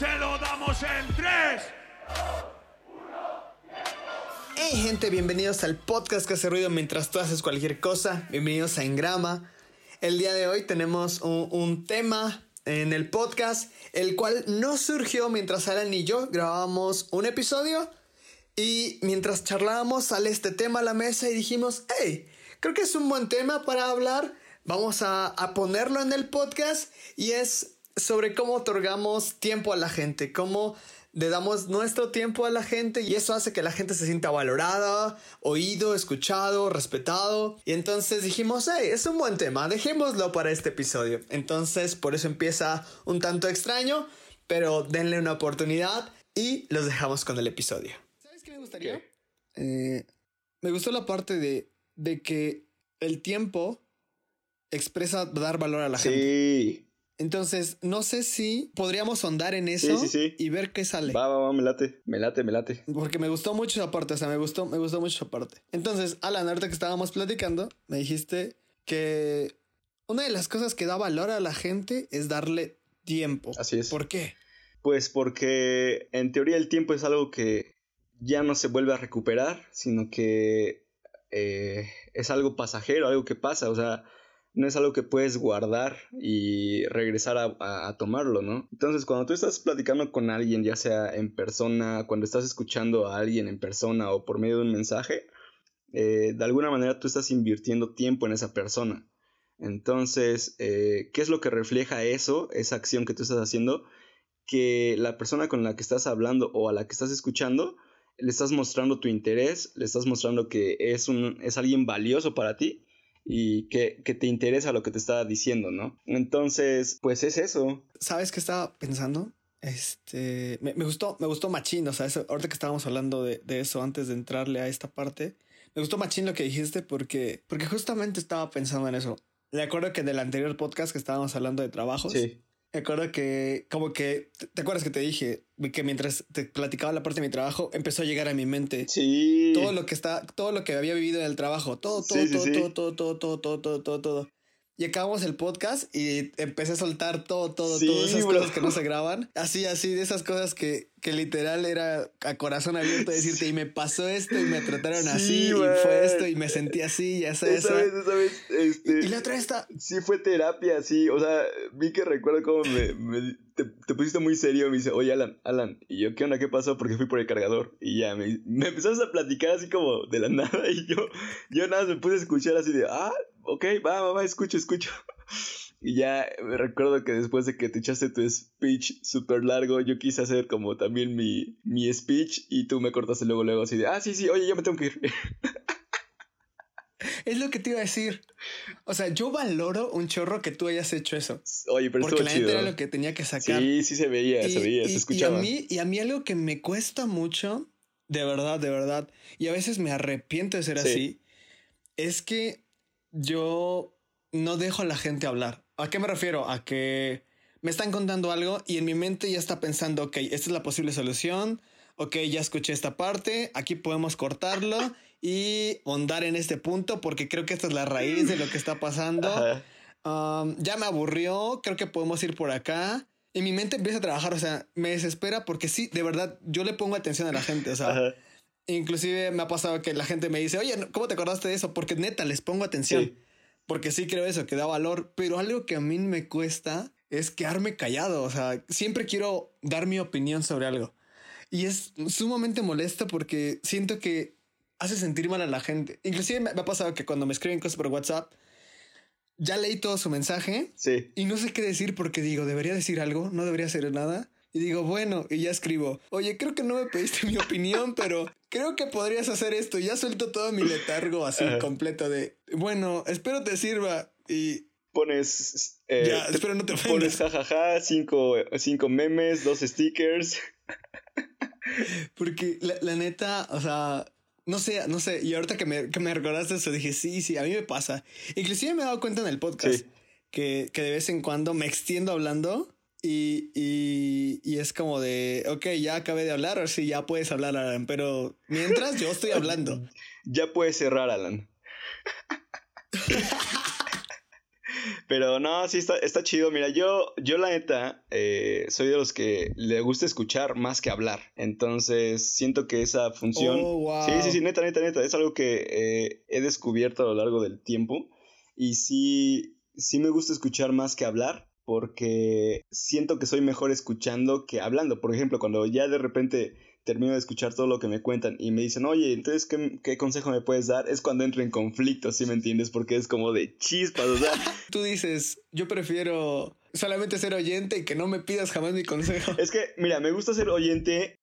Se lo damos en 3. Hey gente, bienvenidos al podcast que hace ruido mientras tú haces cualquier cosa. Bienvenidos a Engrama. El día de hoy tenemos un, tema en el podcast, el cual no surgió mientras Alan y yo grabábamos un episodio. Y mientras charlábamos sale este tema a la mesa y dijimos, hey, creo que es un buen tema para hablar. Vamos a ponerlo en el podcast y es sobre cómo otorgamos tiempo a la gente, cómo le damos nuestro tiempo a la gente y eso hace que la gente se sienta valorada, oído, escuchado, respetado. Y entonces dijimos, hey, es un buen tema, dejémoslo para este episodio. Entonces por eso empieza un tanto extraño, pero denle una oportunidad y los dejamos con el episodio. ¿Sabes qué me gustaría? Eh, me gustó la parte de, de que el tiempo expresa dar valor a la gente. Sí. Entonces, no sé si podríamos ahondar en eso Sí, sí, sí. y ver qué sale. Va, va, va, me late. Me late, me late. Porque me gustó mucho esa parte, o sea, me gustó, me gustó mucho esa parte. Entonces, Alan, ahorita que estábamos platicando, me dijiste que una de las cosas que da valor a la gente es darle tiempo. Así es. ¿Por qué? Pues porque en teoría el tiempo es algo que ya no se vuelve a recuperar, sino que eh, es algo pasajero, algo que pasa, o sea, no es algo que puedes guardar y regresar a, a- tomarlo, ¿no? Entonces, cuando tú estás platicando con alguien, ya sea en persona, cuando estás escuchando a alguien en persona o por medio de un mensaje, eh, de alguna manera tú estás invirtiendo tiempo en esa persona. Entonces, eh, ¿qué es lo que refleja eso, esa acción que tú estás haciendo? Que la persona con la que estás hablando o a la que estás escuchando, le estás mostrando tu interés, le estás mostrando que es, un, es alguien valioso para ti y que, que te interesa lo que te está diciendo, ¿no? Entonces, pues es eso. ¿Sabes qué estaba pensando? Este, me, me gustó, me gustó machín, o sea, eso- ahorita que estábamos hablando de, de eso antes de entrarle a esta parte, me gustó machín lo que dijiste porque, porque justamente estaba pensando en eso. Me acuerdo que del anterior podcast que estábamos hablando de trabajos, Sí, me acuerdo que como que, ¿te- ¿te acuerdas que te dije que mientras te platicaba la parte de mi trabajo empezó a llegar a mi mente sí. todo lo que está, todo lo que había vivido en el trabajo, todo, todo, Sí, sí, todo, sí. todo, todo, todo, todo, todo, todo, todo, todo. Y acabamos el podcast y empecé a soltar todo, todo, todas esas bro. cosas que no se graban. Así, así, de esas cosas que, que literal era a corazón abierto decirte, y me pasó esto y me trataron Sí, así, y fue esto y me sentí así, y esa, Esa vez, esa vez, este... Y la otra está, Sí fue terapia, sí, o sea, vi que recuerdo cómo me, me- te, te pusiste muy serio, me dice, oye Alan, Alan, y yo, ¿qué onda? ¿Qué pasó? Porque fui por el cargador, y ya, me, me empezaste a platicar así como de la nada, y yo, yo nada más me puse a escuchar así de, ah, ok, va, va, va, escucho, escucho. Y ya me recuerdo que después de que te echaste tu speech súper largo, yo quise hacer como también mi, mi speech, y tú me cortaste luego, luego así de, ah, sí, sí, oye, ya me tengo que ir. es lo que te iba a decir. O sea, yo valoro un chorro que tú hayas hecho eso. oye, pero Porque la neta era lo que tenía que sacar. Sí, sí se veía, se veía, se escuchaba. Y a, mí, y a mí algo que me cuesta mucho, de verdad, de verdad, y a veces me arrepiento de ser Sí. así, es que yo no dejo a la gente hablar. ¿A qué me refiero? A que me están contando algo y en mi mente ya está pensando, ok, esta es la posible solución, ok, ya escuché esta parte, aquí podemos cortarlo y hondar en este punto porque creo que esta es la raíz de lo que está pasando. Um, ya me aburrió, creo que podemos ir por acá. Y mi mente empieza a trabajar, o sea, me desespera porque sí, de verdad, yo le pongo atención a la gente, o sea, Ajá. inclusive me ha pasado que la gente me dice, oye, ¿cómo te acordaste de eso? Porque neta, les pongo atención, Sí. Porque sí creo eso, que da valor, pero algo que a mí me cuesta es quedarme callado, o sea, siempre quiero dar mi opinión sobre algo. Y es sumamente molesto porque siento que hace sentir mal a la gente. Inclusive me ha pasado que cuando me escriben cosas por WhatsApp, ya leí todo su mensaje Sí. y no sé qué decir porque digo, ¿debería decir algo? ¿No debería hacer nada? Y digo, bueno, y ya escribo, oye, creo que no me pediste mi opinión, pero creo que podrías hacer esto. Y ya suelto todo mi letargo así Ajá. completo de, bueno, espero te sirva. Y Pones. eh, Ya, espero no te Pones jajaja, cinco, cinco memes, dos stickers. porque la, la neta, o sea, no sé, no sé. Y ahorita que me, que me recordaste eso, dije, sí, sí, a mí me pasa. Inclusive me he dado cuenta en el podcast Sí. que, que de vez en cuando me extiendo hablando Y, y, y es como de, ok, ya acabé de hablar, o sí, ya puedes hablar, Alan, pero mientras yo estoy hablando. Ya puedes cerrar, Alan. Pero no, sí está, está chido. Mira, yo, yo la neta, eh, soy de los que le gusta escuchar más que hablar. Entonces, siento que esa función... Oh, sí, sí, sí, neta, neta, neta. Es algo que eh, he descubierto a lo largo del tiempo. Y sí, sí me gusta escuchar más que hablar porque siento que soy mejor escuchando que hablando. Por ejemplo, cuando ya de repente termino de escuchar todo lo que me cuentan y me dicen, oye, entonces, ¿qué, consejo me puedes dar? Es cuando entro en conflicto, ¿sí me entiendes? Porque es como de chispas, o sea. Tú dices, yo prefiero solamente ser oyente y que no me pidas jamás mi consejo. Es que, mira, me gusta ser oyente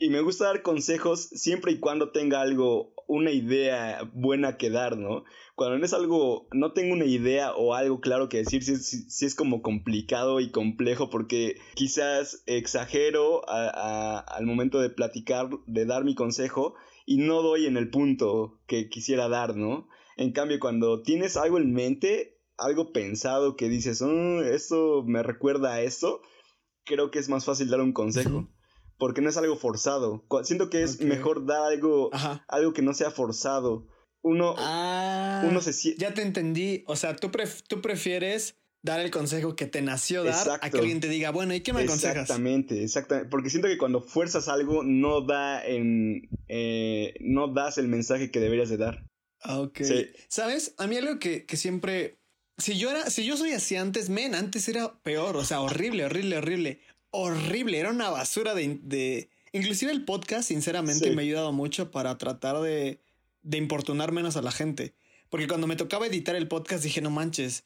y me gusta dar consejos siempre y cuando tenga algo, una idea buena que dar, ¿no? Cuando no es algo, no tengo una idea o algo claro que decir, si es, como complicado y complejo porque quizás exagero al momento de platicar, de dar mi consejo y no doy en el punto que quisiera dar, ¿no? En cambio, cuando tienes algo en mente, algo pensado que dices, oh, esto me recuerda a esto, creo que es más fácil dar un consejo. Porque no es algo forzado. Siento que es mejor dar algo, algo que no sea forzado uno, ah, uno se Ya te entendí. O sea, tú, tú prefieres dar el consejo que te nació dar a que alguien te diga, bueno, ¿y qué me aconsejas? Exactamente, exactamente. Porque siento que cuando fuerzas algo, no da en. Eh, no das el mensaje que deberías de dar. Ah, ok. ¿Sabes? A mí algo que, que siempre. Si yo era, si yo soy así antes, men, antes era peor. O sea, horrible, horrible, horrible. Horrible. Era una basura de. de... Inclusive el podcast, sinceramente, me ha ayudado mucho para tratar de de importunar menos a la gente. Porque cuando me tocaba editar el podcast dije, no manches,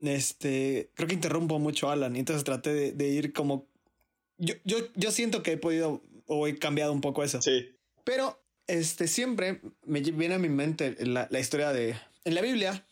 este, creo que interrumpo mucho a Alan. Y entonces traté de, ir como... Yo, yo, yo siento que he podido o he cambiado un poco eso. Sí. Pero, este, siempre me viene a mi mente la, la historia de... En la Biblia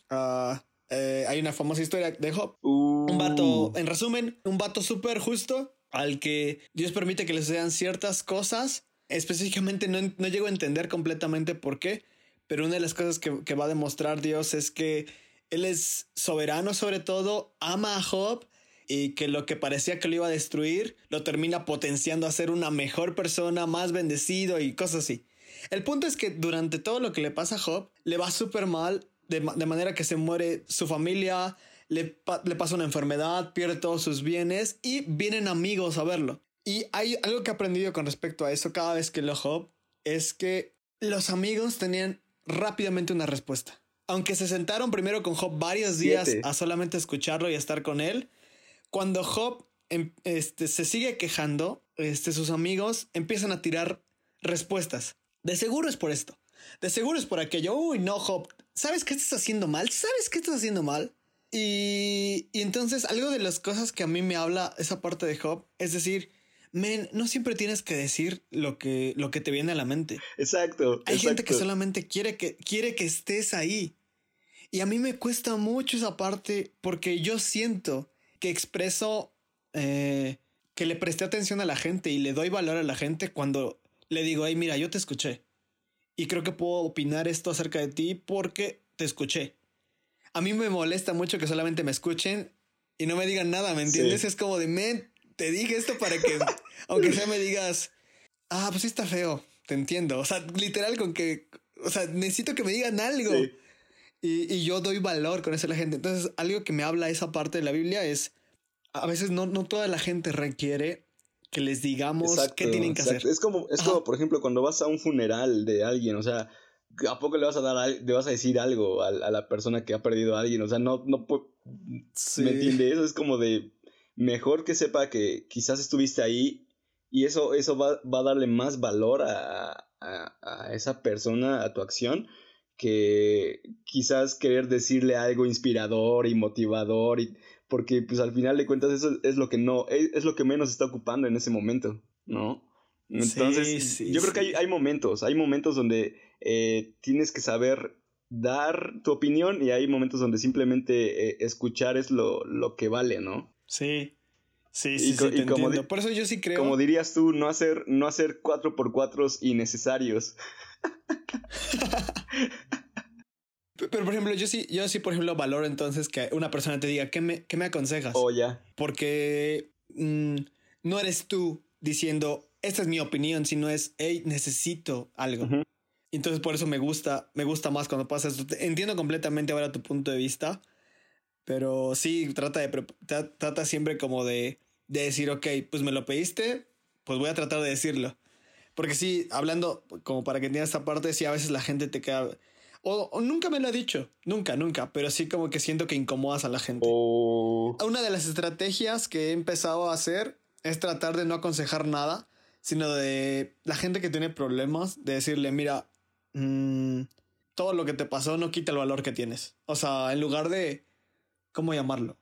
eh, hay una famosa historia de Job. Un vato, uh. en resumen, un vato súper justo al que Dios permite que le sean ciertas cosas. Específicamente no, no llego a entender completamente por qué pero una de las cosas que, va a demostrar Dios es que Él es soberano sobre todo, ama a Job y que lo que parecía que lo iba a destruir lo termina potenciando a ser una mejor persona, más bendecido y cosas así. El punto es que durante todo lo que le pasa a Job, le va súper mal, de, manera que se muere su familia, le, le, pasa una enfermedad, pierde todos sus bienes y vienen amigos a verlo. Y hay algo que he aprendido con respecto a eso cada vez que leo Job, es que los amigos tenían rápidamente una respuesta. Aunque se sentaron primero con Job varios días a solamente escucharlo y estar con él, cuando Job em, este, se sigue quejando, este, sus amigos empiezan a tirar respuestas. De seguro es por esto. De seguro es por aquello. Uy, no, Job. ¿Sabes qué estás haciendo mal? ¿Sabes qué estás haciendo mal? Y, y entonces algo de las cosas que a mí me habla esa parte de Job es decir, men, no siempre tienes que decir lo que, lo que te viene a la mente. Exacto. Hay gente que solamente quiere que, quiere que estés ahí. Y a mí me cuesta mucho esa parte porque yo siento que expreso eh, que le presté atención a la gente y le doy valor a la gente cuando le digo, hey, mira, yo te escuché. Y creo que puedo opinar esto acerca de ti porque te escuché. A mí me molesta mucho que solamente me escuchen y no me digan nada, ¿me entiendes? Es como de, men, te dije esto para que, aunque sea me digas, ah, pues sí está feo, te entiendo. O sea, literal con que, o sea, necesito que me digan algo. Y, y, yo doy valor con eso a la gente. Entonces, algo que me habla esa parte de la Biblia es, a veces no, no toda la gente requiere que les digamos qué tienen que hacer. Es como, es como, por ejemplo, cuando vas a un funeral de alguien, o sea, ¿a poco le vas a dar, le vas a decir algo a, a, la persona que ha perdido a alguien? O sea, no, no, ¿me entiendes? Eso es como de, mejor que sepa que quizás estuviste ahí y eso, eso va, va a darle más valor a, a, esa persona, a tu acción, que quizás querer decirle algo inspirador y motivador, y, porque pues al final de cuentas eso es lo que no, es, lo que menos está ocupando en ese momento, ¿no? Entonces, yo creo que hay, hay, momentos, hay momentos donde eh, tienes que saber dar tu opinión y hay momentos donde simplemente eh, escuchar es lo, lo que vale, ¿no? Sí. Sí, sí, sí, te como Por eso yo sí creo. Como dirías tú, no hacer, no hacer 4x4 innecesarios. Pero, por ejemplo, yo sí, yo sí, por ejemplo, valoro entonces que una persona te diga, ¿qué me, qué me aconsejas? Oh, ya. Porque mm, no eres tú diciendo, esta es mi opinión, sino es, hey, necesito algo. Entonces por eso me gusta, me gusta más cuando pasa esto. Entiendo completamente ahora tu punto de vista, Pero sí, trata, de, trata siempre como de, de decir, ok, pues me lo pediste, pues voy a tratar de decirlo. Porque sí, hablando, como para que entiendas esta parte, sí, a veces la gente te queda... O, nunca me lo ha dicho, nunca, nunca, pero sí como que siento que incomodas a la gente. Una de las estrategias que he empezado a hacer es tratar de no aconsejar nada, sino de la gente que tiene problemas, de decirle, mira, mmm, todo lo que te pasó no quita el valor que tienes. O sea, en lugar de, ¿cómo llamarlo?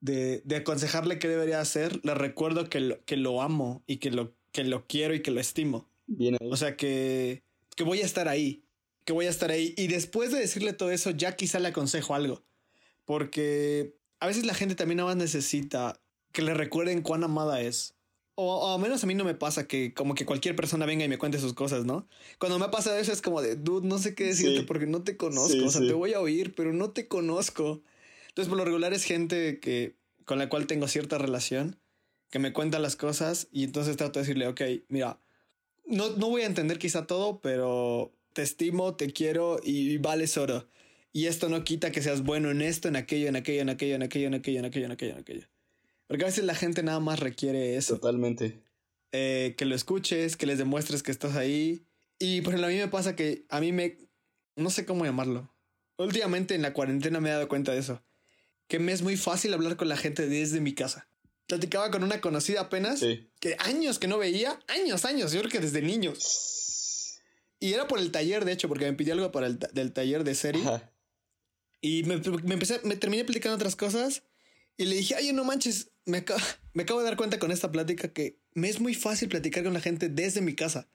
De, de aconsejarle qué debería hacer, le recuerdo que lo, que lo amo y que lo, que lo quiero y que lo estimo. Bien O sea, que, que voy a estar ahí, que voy a estar ahí. Y después de decirle todo eso, ya quizá le aconsejo algo. Porque a veces la gente también nada más necesita que le recuerden cuán amada es. O, al menos a mí no me pasa que como que cualquier persona venga y me cuente sus cosas, ¿no? Cuando me pasa eso es como de, dude, no sé qué decirte porque no te conozco, sí, o sea, te voy a oír, pero no te conozco. Entonces, por lo regular es gente que, con la cual tengo cierta relación, que me cuenta las cosas y entonces trato de decirle, ok, mira, no, no voy a entender quizá todo, pero te estimo, te quiero y, y vales oro. Y esto no quita que seas bueno en esto, en aquello, en aquello, en aquello, en aquello, en aquello, en aquello. En aquello. Porque a veces la gente nada más requiere eso. Totalmente. Eh, que lo escuches, que les demuestres que estás ahí. Y por ejemplo, a mí me pasa que a mí me... No sé cómo llamarlo. Últimamente en la cuarentena me he dado cuenta de eso. Que me es muy fácil hablar con la gente desde mi casa. Platicaba con una conocida apenas. Que años que no veía. Años, años. Yo creo que desde niños. Y era por el taller, de hecho, porque me pidió algo para el del taller de serie. Y me, me, empecé, me terminé explicando otras cosas. Y le dije, ay, no manches, me, me acabo de dar cuenta con esta plática que me es muy fácil platicar con la gente desde mi casa.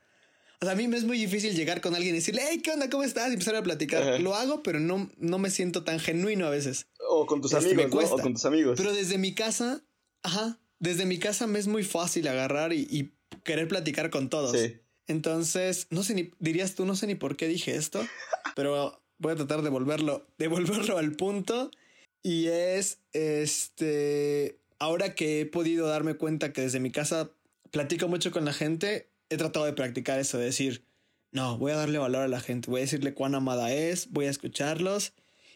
O sea, a mí me es muy difícil llegar con alguien y decirle, hey, ¿qué onda? ¿Cómo estás? Y empezar a platicar. Lo hago, pero no, no me siento tan genuino a veces. O con tus este, amigos, O con tus amigos. Pero desde mi casa, ajá, desde mi casa me es muy fácil agarrar y, querer platicar con todos. Sí. Entonces, no sé ni, dirías tú, no sé ni por qué dije esto, pero voy a tratar de volverlo, de volverlo al punto. Y es, este, ahora que he podido darme cuenta que desde mi casa platico mucho con la gente, he tratado de practicar eso, de decir, no, voy a darle valor a la gente, voy a decirle cuán amada es, voy a escucharlos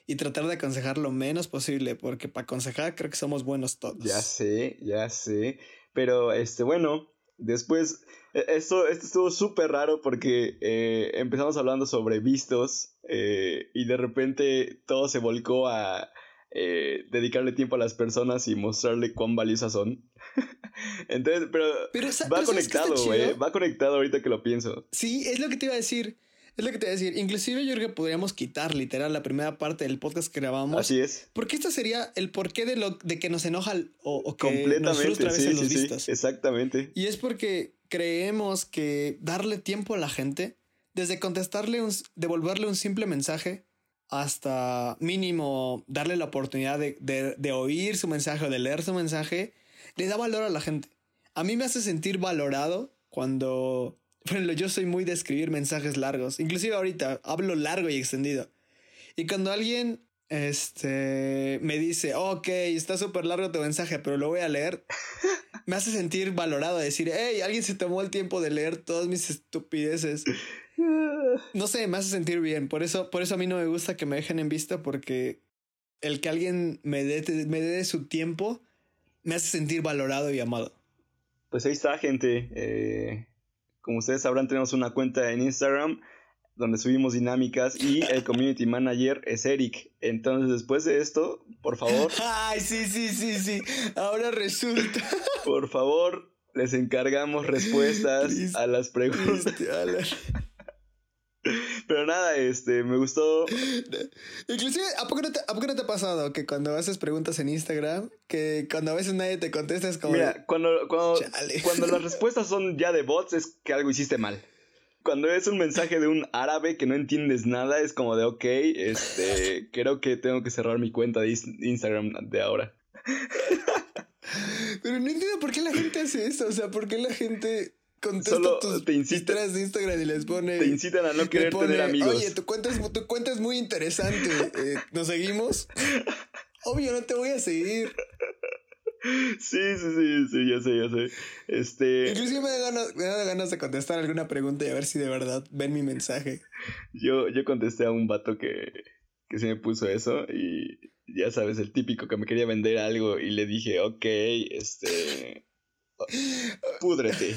y tratar de aconsejar lo menos posible, porque para aconsejar creo que somos buenos todos. Ya sé, ya sé, pero este, bueno, después, e, esto, esto estuvo súper raro porque eh, empezamos hablando sobre vistos eh, y de repente todo se volcó a eh, dedicarle tiempo a las personas y mostrarle cuán valiosas son. Entonces, pero, va conectado, güey. Va conectado ahorita que lo pienso. Sí, es lo que te iba a decir. Es lo que te iba a decir. Inclusive yo creo que podríamos quitar literal la primera parte del podcast que grabamos. Así es. Porque esto sería el porqué de lo de que nos enoja o, que nos frustra a veces los vistos. exactamente. Y es porque creemos que darle tiempo a la gente, desde contestarle un, devolverle un simple mensaje, hasta mínimo darle la oportunidad de, oír su mensaje o de leer su mensaje, le da valor a la gente. A mí me hace sentir valorado cuando, por ejemplo, yo soy muy de escribir mensajes largos, inclusive ahorita hablo largo y extendido. Y cuando alguien este, me dice, ok, está súper largo tu mensaje, pero lo voy a leer, me hace sentir valorado, decir, hey, alguien se tomó el tiempo de leer todas mis estupideces. No sé, me hace sentir bien. Por eso, por eso a mí no me gusta que me dejen en vista porque el que alguien me dé, me dé su tiempo me hace sentir valorado y amado. Pues ahí está, gente. Eh, como ustedes sabrán, tenemos una cuenta en Instagram donde subimos dinámicas y el community manager es Eric. Entonces, después de esto, por favor. Ay, sí, sí, sí, sí. Ahora resulta. Por favor, les encargamos respuestas a las preguntas. Pero nada, este, me gustó. Inclusive, ¿a poco, no te, ¿a poco no te ha pasado que cuando haces preguntas en Instagram, que cuando a veces nadie te contesta es como... Mira, cuando, cuando, cuando las respuestas son ya de bots es que algo hiciste mal. Cuando es un mensaje de un árabe que no entiendes nada, es como de, ok, este, creo que tengo que cerrar mi cuenta de Instagram de ahora. Pero no entiendo por qué la gente hace eso, o sea, por qué la gente contesta tus te incitan, de Instagram y les pone. Te incitan a no querer tener amigos. Oye, tu cuenta es, tu cuenta es muy interesante. Eh, ¿Nos seguimos? Obvio, no te voy a seguir. Sí, sí, sí, sí, ya sé, ya sé. Este. Inclusive me da, ganas, me da ganas de contestar alguna pregunta y a ver si de verdad ven mi mensaje. Yo, yo contesté a un vato que, que se me puso eso y ya sabes, el típico que me quería vender algo y le dije, ok, este... Púdrete.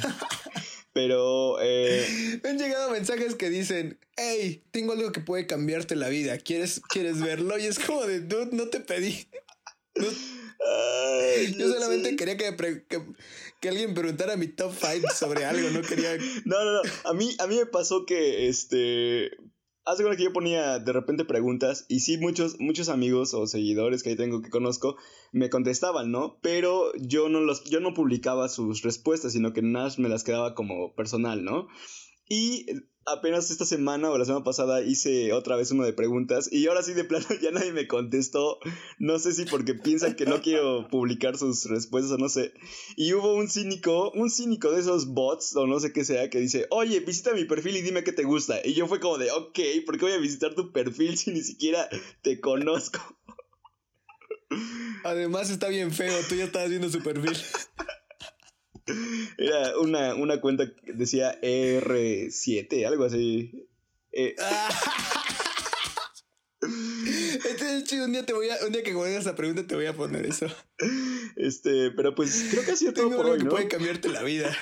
Pero... Eh... Me han llegado mensajes que dicen, hey, tengo algo que puede cambiarte la vida, ¿quieres, ¿quieres verlo? Y es como de, dude, no te pedí. Yo solamente quería que, que, alguien preguntara mi top 5 sobre algo, no quería... No, no, no, a mí, a mí me pasó que, este, hace que yo ponía de repente preguntas y sí muchos muchos amigos o seguidores que ahí tengo que conozco me contestaban, ¿no? Pero yo no los yo no publicaba sus respuestas, sino que Nash me las quedaba como personal, ¿no? Y apenas esta semana o la semana pasada hice otra vez uno de preguntas y ahora sí de plano ya nadie me contestó. No sé si porque piensan que no quiero publicar sus respuestas o no sé. Y hubo un cínico, un cínico de esos bots o no sé qué sea que dice, oye, visita mi perfil y dime qué te gusta. Y yo fue como de, ok, ¿por qué voy a visitar tu perfil si ni siquiera te conozco? Además está bien feo, tú ya estabas viendo su perfil. Era una, una cuenta que decía R7, algo así. Eh. Este un día te voy a, un día que hagas esa pregunta te voy a poner eso. Este, pero pues creo que ha sido todo por hoy, que puede cambiarte la vida.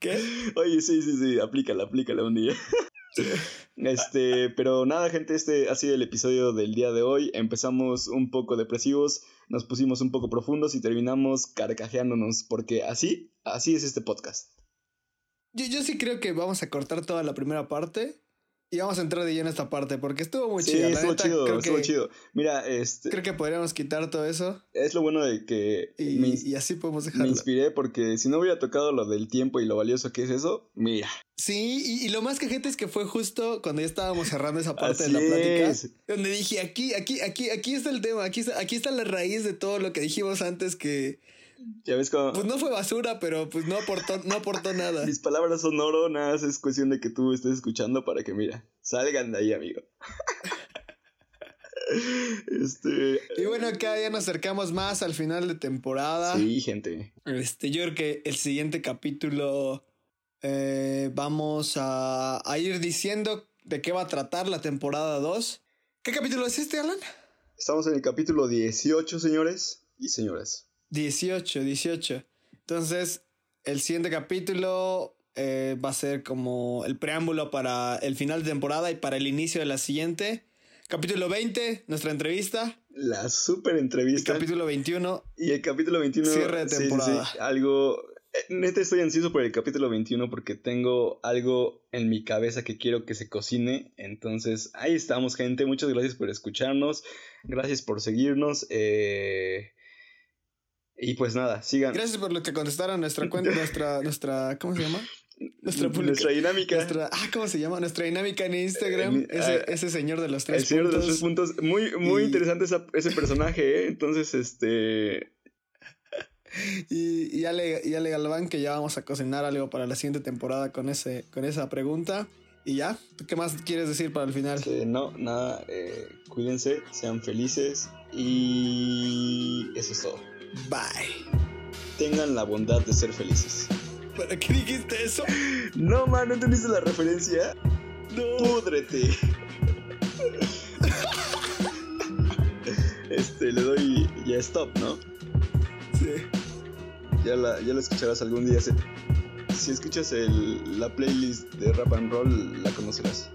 ¿Qué? Oye, sí, sí, sí, aplícala, aplícala un día. Este, pero nada, gente, este ha sido el episodio del día de hoy. Empezamos un poco depresivos, nos pusimos un poco profundos y terminamos carcajeándonos, porque así, así es este podcast. Yo, yo sí creo que vamos a cortar toda la primera parte y vamos a entrar de lleno en esta parte porque estuvo muy sí, Estuvo chido, estuvo chido. Mira, este. Creo que podríamos quitar todo eso. Es lo bueno de que. Y, así podemos dejarlo. Me inspiré porque si no hubiera tocado lo del tiempo y lo valioso que es eso, mira. Sí, y, lo más que gente es que fue justo cuando ya estábamos cerrando esa parte de la plática. Donde dije, aquí, aquí, aquí, aquí está el tema, aquí está, aquí está la raíz de todo lo que dijimos antes que ya ves cómo. Pues no fue basura, pero pues no aportó, no aportó nada. Mis palabras son oro, nada es cuestión de que tú estés escuchando para que, mira, salgan de ahí, amigo. este. Y bueno, acá ya nos acercamos más al final de temporada. Sí, gente. Este, yo creo que el siguiente capítulo. Eh, vamos a, a ir diciendo de qué va a tratar la temporada 2. ¿Qué capítulo es este, Alan? Estamos en el capítulo 18, señores y señoras. 18, 18. Entonces, el siguiente capítulo eh, va a ser como el preámbulo para el final de temporada y para el inicio de la siguiente. Capítulo 20, nuestra entrevista. La super entrevista. El capítulo 21. Y el capítulo 21. Cierre de temporada. algo. Eh, neta, estoy ansioso por el capítulo 21 porque tengo algo en mi cabeza que quiero que se cocine. Entonces, ahí estamos, gente. Muchas gracias por escucharnos. Gracias por seguirnos. Eh y pues nada, sigan. Gracias por lo que contestaron nuestra cuenta, nuestra, nuestra, ¿cómo se llama? Nuestra, nuestra dinámica. ah, ¿cómo se llama? Nuestra dinámica en Instagram. ese, ah, ese, señor de los tres puntos. El señor de los tres puntos. Muy, muy interesante ese personaje, ¿eh? Entonces, este. Y, y, Ale, y Ale Galván, que ya vamos a cocinar algo para la siguiente temporada con, ese, con esa pregunta. Y ya, ¿qué más quieres decir para el final? no, nada. Eh, cuídense, sean felices. Y eso es todo. Bye. Tengan la bondad de ser felices. ¿Para qué dijiste eso? No, man, ¿no entendiste la referencia? No. Púdrete. este, le doy ya stop, ¿no? Sí. Ya la, ya la escucharás algún día. Si escuchas el, la playlist de Rap and Roll, la conocerás.